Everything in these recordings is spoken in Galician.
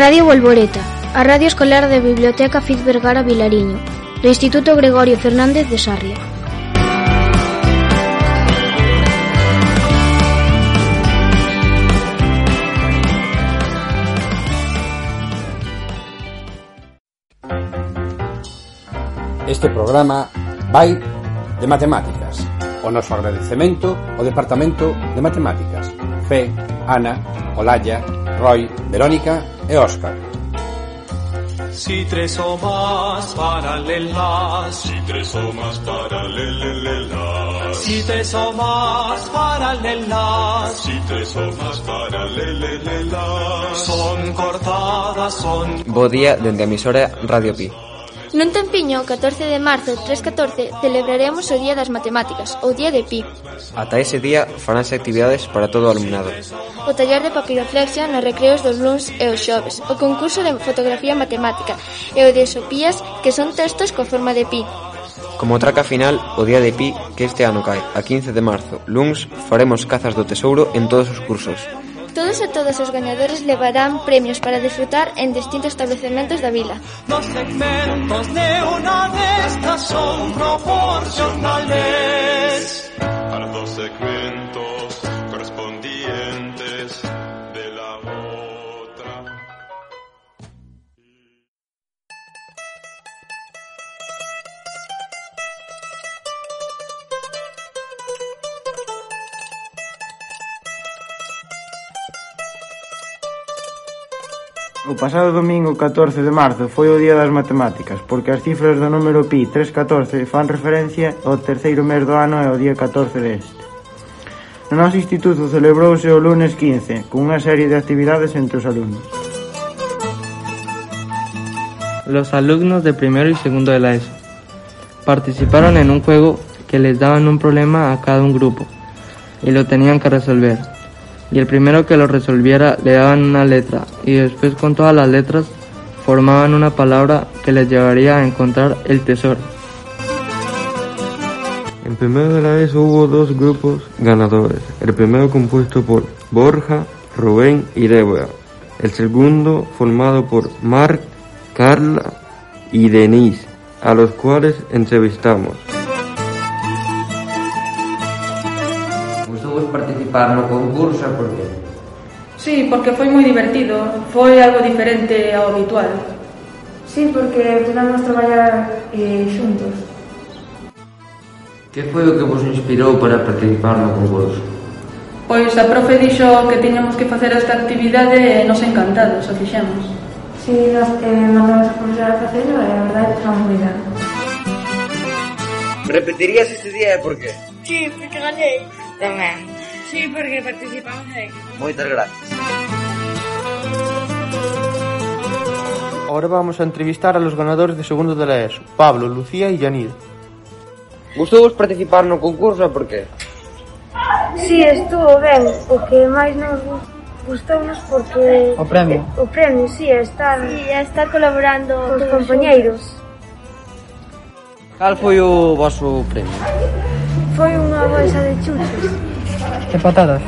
Radio Volvoreta, a radio escolar da Biblioteca Fiz Vergara Vilariño, Instituto Gregorio Fernández de Sarria. Este programa vai de matemáticas. O noso agradecemento ao Departamento de Matemáticas. Fe, Ana, Olalla, Roy, Verónica e Óscar. Si tres o más paralelas, Si tres o más paralelas, si tres o más paralelas, si tres o más paralelas, son cortadas, son Bo día dende a emisora Radio Pi. Nun tempiño, o 14 de marzo, 314, celebraremos o Día das Matemáticas, o Día de Pi. Ata ese día faránse actividades para todo o alumnado. O taller de papiroflexia nos recreos dos luns e os xoves, o concurso de fotografía matemática e o de sopías, que son textos co forma de pi. Como traca final, o Día de Pi que este ano cae, a 15 de marzo, luns, faremos cazas do tesouro en todos os cursos. Todos e todas os gañadores levarán premios para disfrutar en distintos establecementos da vila. los segmentos de una de estas son proporcionales. a los dos O pasado domingo 14 de marzo foi o Día das Matemáticas, porque as cifras do número pi 314 fan referencia ao terceiro mes do ano e ao día 14 deste. No noso instituto celebrouse o lunes 15, cunha serie de actividades entre os alumnos. Los alumnos de primero y segundo de la ESO participaron en un juego que les daban un problema a cada un grupo y lo tenían que resolver. Y el primero que lo resolviera le daban una letra y después con todas las letras formaban una palabra que les llevaría a encontrar el tesoro. En primero de la ESO hubo dos grupos ganadores. El primero compuesto por Borja, Rubén y Débora. El segundo formado por Marc, Carla y Denise, a los cuales entrevistamos. participar no concurso e por qué? Sí, porque foi moi divertido, foi algo diferente ao habitual. Sí, porque podemos traballar eh, xuntos. Que foi o que vos inspirou para participar no concurso? Pois a profe dixo que tiñamos que facer esta actividade e nos encantados, o fixemos. Sí, nos eh, mandamos a profesora a facelo e a verdade estamos moi ben. Repetirías este día e por qué? Sí, porque gañei. Tamén. Sí, porque participamos aí. Moitas gracias. Ahora vamos a entrevistar a los ganadores de segundo de la ESO, Pablo, Lucía e Gustou-vos participar no concurso e por qué? Si, sí, estuvo ben. O que máis nos gustounos porque... O premio. O premio, si, sí, estar... Sí, sí, estar colaborando cos compañeiros. Cal foi o vosso premio? Foi unha bolsa de chuches de patadas.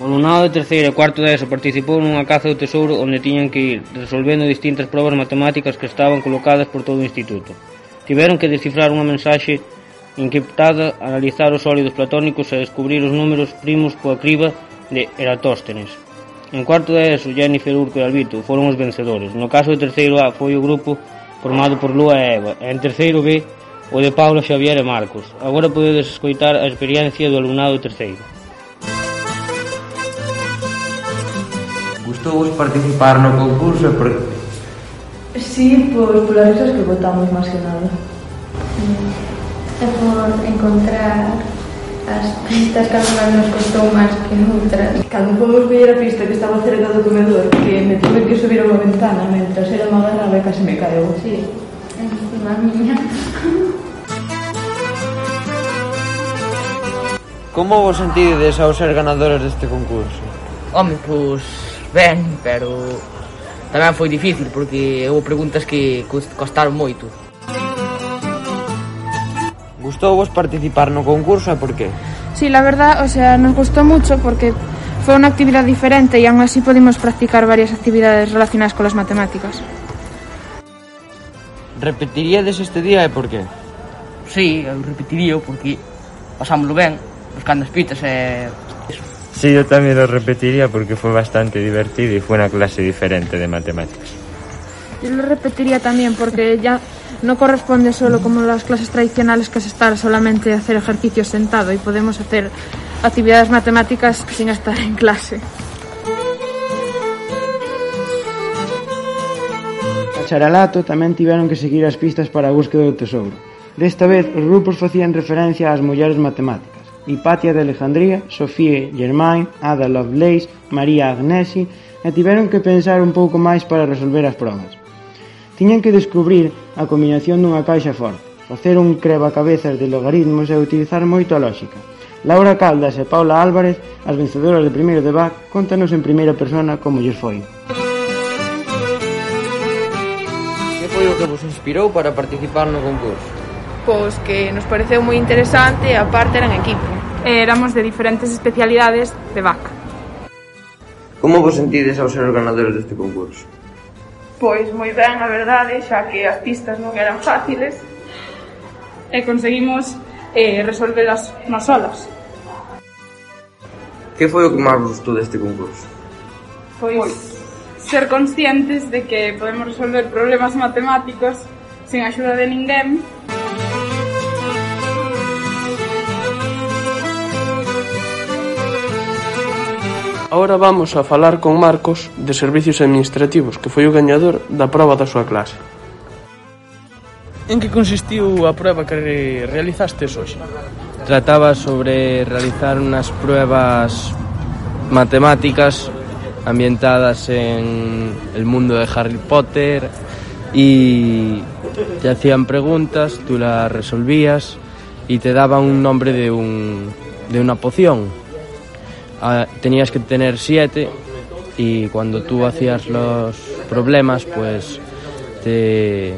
O alumnado de terceiro e cuarto de ESO participou nunha caza do tesouro onde tiñan que ir resolvendo distintas probas matemáticas que estaban colocadas por todo o instituto. Tiveron que descifrar unha mensaxe encriptada, analizar os sólidos platónicos e descubrir os números primos coa criba de Eratóstenes. En cuarto de ESO, Jennifer Urco e Albito foron os vencedores. No caso do terceiro A foi o grupo formado por Lúa e Eva. E en terceiro B o de Paulo Xavier e Marcos. Agora podedes escoitar a experiencia do alumnado terceiro. Gustovos participar no concurso? Por... Sí, pois polas risas que votamos máis que nada. É por encontrar as pistas que agora nos costou máis que outras. Cando fomos coller a pista que estaba cerca do comedor, que me tuve que subir a unha ventana mentras era agarraba e casi me caeu. Sí encima miña. Como vos sentides ao ser ganadores deste concurso? Home, pois ben, pero tamén foi difícil porque houve preguntas que costaron moito. Gustou vos participar no concurso e por qué? Sí, la verdad, o sea, nos gustó mucho porque fue una actividad diferente y aún así pudimos practicar varias actividades relacionadas con las matemáticas. Repetiríades este día e por qué? Sí, eu repetiría porque pasámoslo ben, buscando as pitas e... Eso. Sí, yo también lo repetiría porque fue bastante divertido y fue una clase diferente de matemáticas. Yo lo repetiría también porque ya no corresponde solo como las clases tradicionales que es estar solamente hacer ejercicios sentado y podemos hacer actividades matemáticas sin estar en clase. Charalato tamén tiveron que seguir as pistas para a búsqueda do tesouro. Desta vez, os grupos facían referencia ás mulleres matemáticas. Hipatia de Alejandría, Sofía Germain, Ada Lovelace, María Agnesi e tiveron que pensar un pouco máis para resolver as probas. Tiñan que descubrir a combinación dunha caixa forte, facer un crebacabezas de logaritmos e utilizar moito a lógica. Laura Caldas e Paula Álvarez, as vencedoras de primeiro de BAC, contanos en primeira persona como lles foi. Música o que vos inspirou para participar no concurso? Pois que nos pareceu moi interesante e aparte eran equipo. E éramos de diferentes especialidades de vaca. Como vos sentides ao ser os ganadores deste concurso? Pois moi ben, a verdade, xa que as pistas non eran fáciles e conseguimos eh, resolvelas nos solas. Que foi o que máis gustou deste concurso? Pois, pois ser conscientes de que podemos resolver problemas matemáticos sin axuda de ninguén. Ahora vamos a falar con Marcos de Servicios Administrativos, que foi o gañador da prova da súa clase. En que consistiu a proba que realizastes hoxe? Trataba sobre realizar unhas pruebas matemáticas ambientadas en el mundo de Harry Potter y te hacían preguntas, tú las resolvías y te daban un nombre de, un, de una poción. Ah, tenías que tener siete y cuando tú hacías los problemas pues te,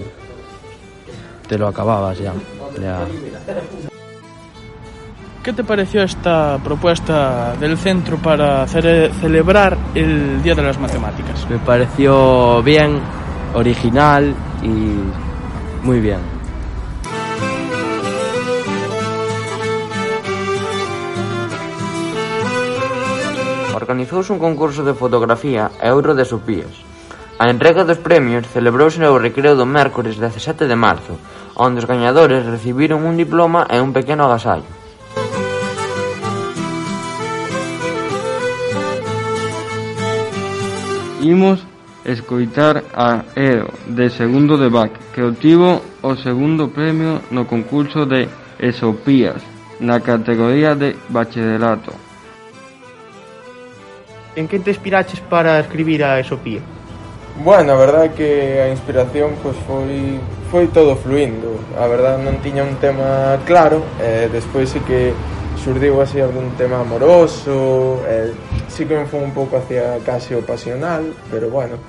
te lo acababas ya. ya. ¿Qué te pareció esta propuesta del centro para cele- celebrar el Día de las Matemáticas? Me pareció bien, original y muy bien. Organizouse un concurso de fotografía e outro de sopías. A entrega dos premios celebrouse no recreo do mércores 17 de marzo, onde os gañadores recibiron un diploma e un pequeno agasallo. Imos escoitar a Eo de Segundo de Bach, que obtivo o segundo premio no concurso de Esopías na categoría de bacharelato. En que te inspiraches para escribir a Esopía? Bueno, a verdad que a inspiración pois foi foi todo fluindo. A verdade non tiña un tema claro, eh, despois sí que xurdiu así algún tema amoroso e sí que me foi un pouco hacia casi o pasional pero bueno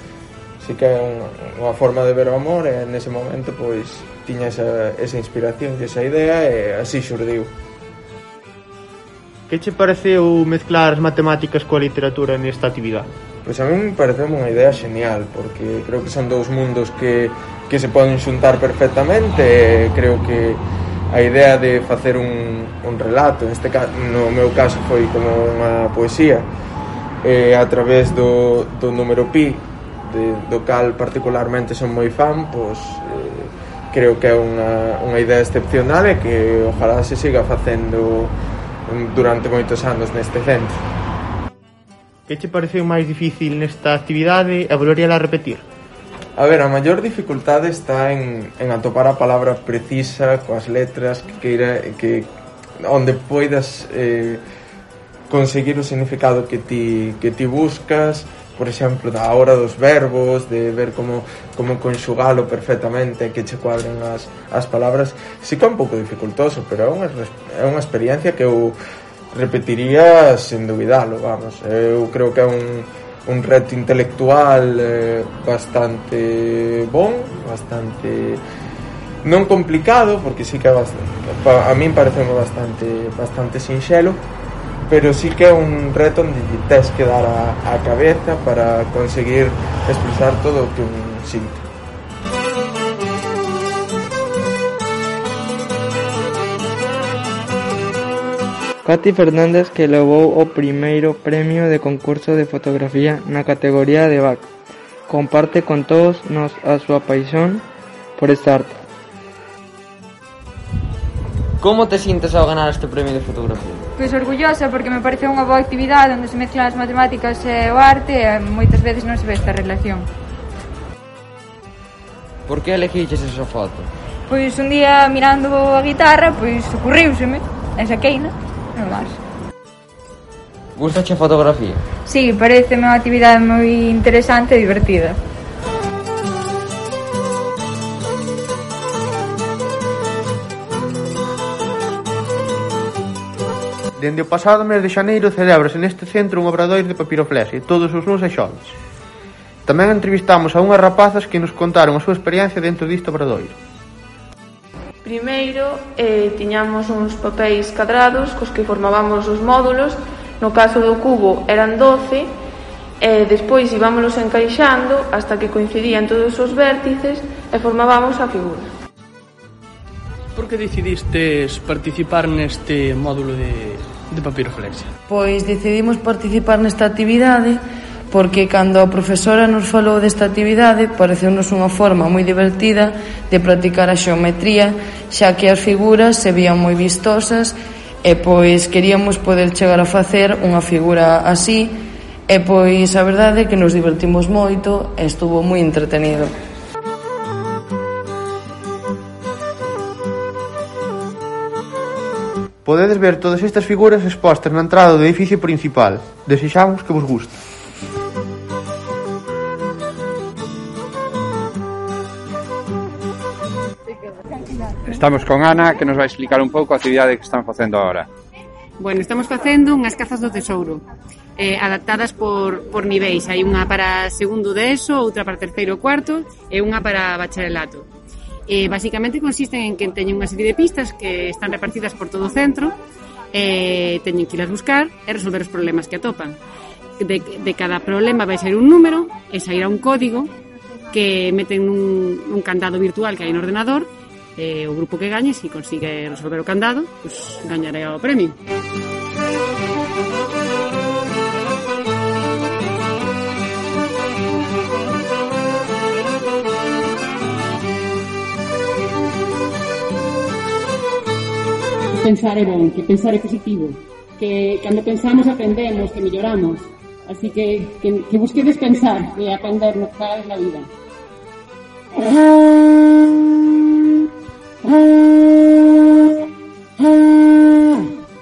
sí que é unha, unha forma de ver o amor e nese momento pois tiña esa, esa inspiración e esa idea e así xurdiu Que che pareceu mezclar as matemáticas coa literatura nesta actividade? Pois a mí me pareceu unha idea genial, porque creo que son dous mundos que, que se poden xuntar perfectamente, e creo que a idea de facer un, un relato neste caso, no meu caso foi como unha poesía eh, a través do, do número pi de, do cal particularmente son moi fan pois, eh, creo que é unha, unha idea excepcional e que ojalá se siga facendo durante moitos anos neste centro Que te pareceu máis difícil nesta actividade e volvería a repetir? A ver, a maior dificultade está en, en atopar a palabra precisa coas letras que queira que onde poidas eh, conseguir o significado que ti, que ti buscas por exemplo, da hora dos verbos, de ver como, como conxugalo perfectamente, que che cuadren as, as palabras, sí que é un pouco dificultoso, pero é unha, é unha experiencia que eu repetiría sen dubidalo, vamos. Eu creo que é un, un reto intelectual eh, bastante bon, bastante non complicado, porque sí que é bastante, a min parece bastante bastante sinxelo, pero sí que é un reto onde tes que dar a, a cabeza para conseguir expresar todo o que un sinto. Cati Fernández que levou o primeiro premio de concurso de fotografía na categoría de Bac. Comparte con todos nos a súa paixón por esta arte. Como te sintes ao ganar este premio de fotografía? Pois orgullosa porque me parece unha boa actividade onde se mezclan as matemáticas e o arte e moitas veces non se ve esta relación. Por que elegiches esa foto? Pois un día mirando a guitarra, pois ocurriuseme e saqueina normal. Gustache a fotografía? Sí, parece unha actividade moi interesante e divertida. Dende o pasado mes de xaneiro celebrase neste centro un obradoiro de papiroflexia todos os luns e xoves. Tamén entrevistamos a unhas rapazas que nos contaron a súa experiencia dentro disto obradoiro. Primeiro, eh, tiñamos uns papéis cadrados cos que formábamos os módulos, no caso do cubo eran 12, e despois íbamos encaixando hasta que coincidían todos os vértices e formábamos a figura. Por que decidistes participar neste módulo de, de papiroflexia? Pois decidimos participar nesta actividade porque cando a profesora nos falou desta actividade pareceunos unha forma moi divertida de practicar a xeometría xa que as figuras se vían moi vistosas e pois queríamos poder chegar a facer unha figura así e pois a verdade é que nos divertimos moito e estuvo moi entretenido. Podedes ver todas estas figuras expostas na entrada do edificio principal. Desexamos que vos guste. Estamos con Ana, que nos vai explicar un pouco a actividade que están facendo agora. Bueno, estamos facendo unhas cazas do tesouro eh, adaptadas por, por niveis. Hai unha para segundo de ESO, outra para terceiro cuarto e unha para bacharelato. Eh, basicamente consisten en que teñen unha serie de pistas que están repartidas por todo o centro e eh, teñen que ir a buscar e resolver os problemas que atopan. De, de cada problema vai sair un número e sairá un código que meten nun, nun candado virtual que hai no ordenador e o grupo que gañe, se consigue resolver o candado, pues, gañará o premio. pensar é bon, que pensar é positivo, que cando pensamos aprendemos, que melloramos. Así que, que, que busquedes pensar e aprender no que fagas na vida.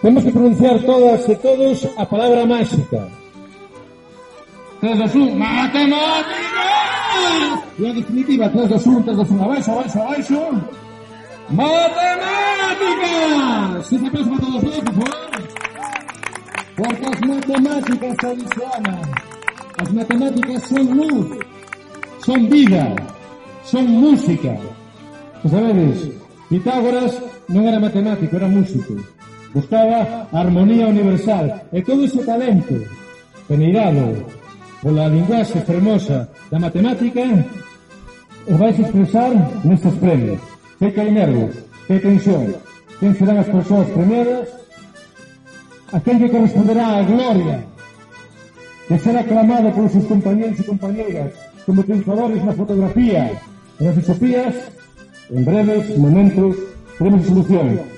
Temos que pronunciar todas e todos a palabra máxica. Todos un, matemáticas! E a definitiva, todos un, todos un, abaixo, abaixo, abaixo. Matemáticas! Ese aplauso para todos nós, por favor. Porque as matemáticas adicionan. As matemáticas son luz, son vida, son música. Pues sabedes, Pitágoras non era matemático, era músico buscaba a armonía universal e todo ese talento peneirado pola linguaxe fermosa da matemática e vais expresar nestes premios. Que hai nervos, que tensión, quen serán as persoas premiadas, a quen que corresponderá a gloria de ser aclamado polos seus compañeros e compañeras como triunfadores na fotografía e nas isopías en breves momentos, breves solucións.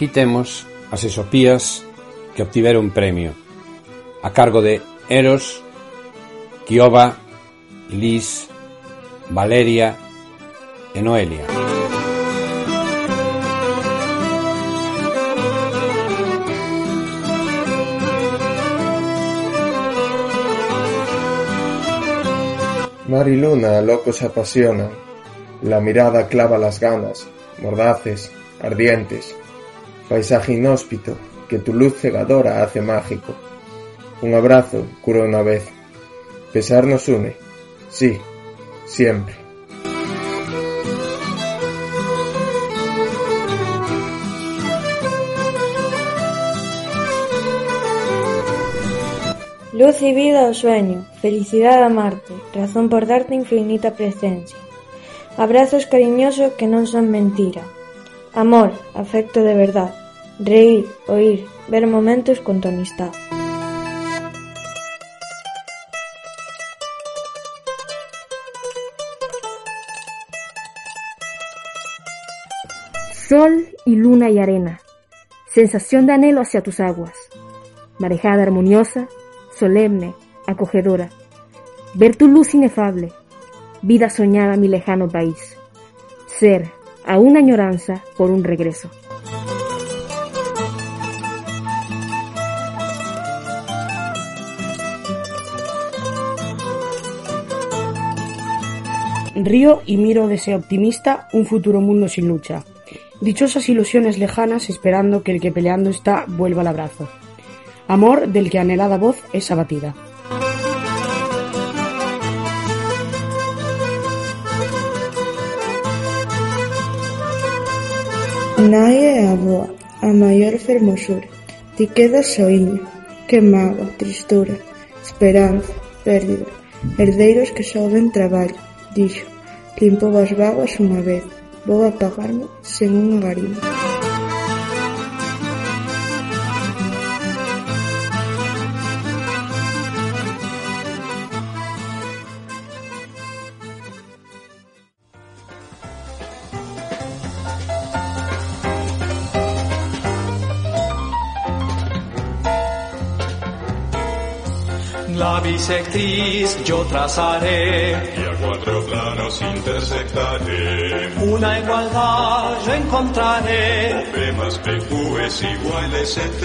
Aquí temos as esopías que obtiveron premio a cargo de Eros, Kioba, Lis, Valeria e Noelia. Mar y luna loco se apasionan, la mirada clava las ganas, mordaces, ardientes, paisaje inhóspito que tu luz cegadora hace mágico. Un abrazo cura una vez. Pesar nos une, sí, siempre. Luz y vida ao sueño, felicidade a Marte, razón por darte infinita presencia. Abrazos cariñosos que non son mentira. Amor, afecto de verdad. Reír, oír, ver momentos con tu amistad. Sol y luna y arena. Sensación de anhelo hacia tus aguas. Marejada armoniosa, solemne, acogedora. Ver tu luz inefable. Vida soñada mi lejano país. Ser a una añoranza por un regreso. Río y miro deseo optimista un futuro mundo sin lucha. Dichosas ilusiones lejanas esperando que el que peleando está vuelva al abrazo. Amor del que anhelada voz es abatida. Nai é a maior fermosura. Ti quedas soiño, que mágoa, tristura, esperanza, pérdida. Herdeiros que souben traballo, dixo. Limpo as vagas unha vez, vou apagarme sen unha garima. La bisectriz yo trazaré cuatro planos intersectaré. Una igualdad yo encontraré. B más PQ es igual a ST.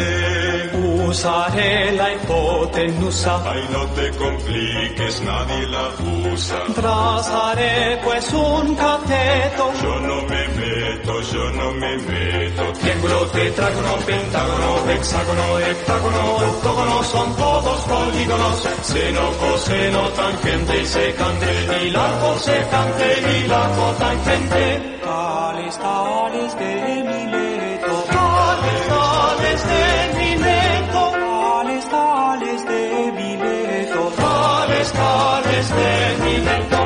Usaré la hipotenusa. Ay, no te compliques, nadie la usa. Trazaré pues un cateto. Yo no me meto, yo no me meto. Triángulo, tetrágono, pentágono, hexágono, heptágono, octógono, son todos polígonos. Seno, coseno, tangente y secante. Y largo, secante y largo, tangente. Tales, tales de Mileto. Tales, tales de Mileto. Tales, tales de Mileto. Tales, tales de Mileto.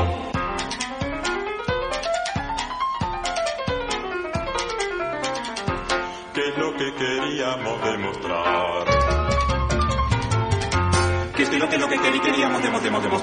¿Qué es lo que queríamos demostrar? es que lo que lo que queríamos hemos, hemos, hemos,